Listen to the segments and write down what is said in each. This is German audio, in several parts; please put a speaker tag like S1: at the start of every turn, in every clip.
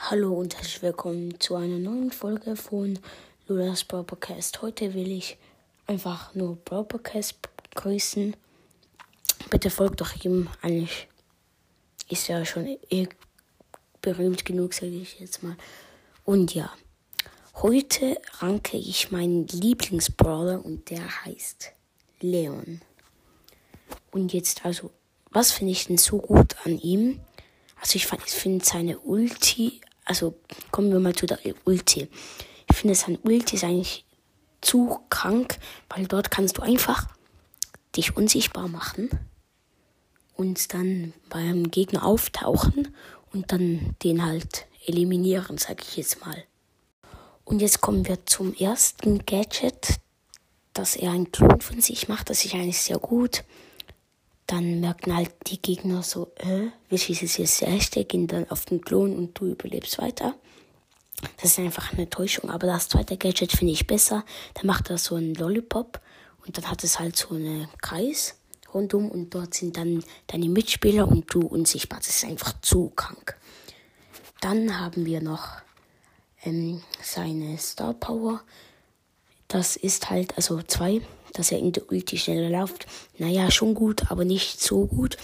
S1: Hallo und herzlich willkommen zu einer neuen Folge von Lulas Broadcast. Heute will ich einfach nur Broadcast grüßen. Bitte folgt doch ihm eigentlich. Ist ja schon eh berühmt genug, sage ich jetzt mal. Und ja, heute ranke ich meinen Lieblingsbrawler und der heißt Leon. Und jetzt also, was finde ich denn so gut an ihm? Also ich finde seine Ulti also kommen wir mal zu der Ulti. Ich finde, sein Ulti ist eigentlich zu krank, weil dort kannst du einfach dich unsichtbar machen und dann beim Gegner auftauchen und dann den halt eliminieren, sag ich jetzt mal. Und jetzt kommen wir zum ersten Gadget, dass er einen Klon von sich macht. Das ist eigentlich sehr gut dann merken halt die Gegner so, äh, ist es jetzt Hashtag, gehen dann auf den Klon und du überlebst weiter. Das ist einfach eine Täuschung, aber das zweite Gadget finde ich besser. Da macht er so einen Lollipop und dann hat es halt so einen Kreis rundum und dort sind dann deine Mitspieler und du unsichtbar. Das ist einfach zu krank. Dann haben wir noch ähm, seine Star Power. Das ist halt, also zwei dass er in der Ulti schneller läuft. Naja, schon gut, aber nicht so gut.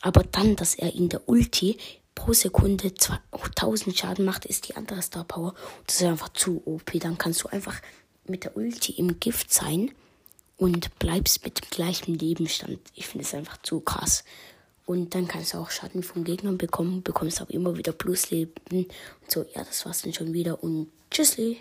S1: Aber dann, dass er in der Ulti pro Sekunde 1000 Schaden macht, ist die andere Star Power. Das ist einfach zu OP. Dann kannst du einfach mit der Ulti im Gift sein und bleibst mit dem gleichen Lebenstand. Ich finde es einfach zu krass. Und dann kannst du auch Schaden von Gegnern bekommen, bekommst auch immer wieder Plusleben. Und so, ja, das war's dann schon wieder und tschüssli.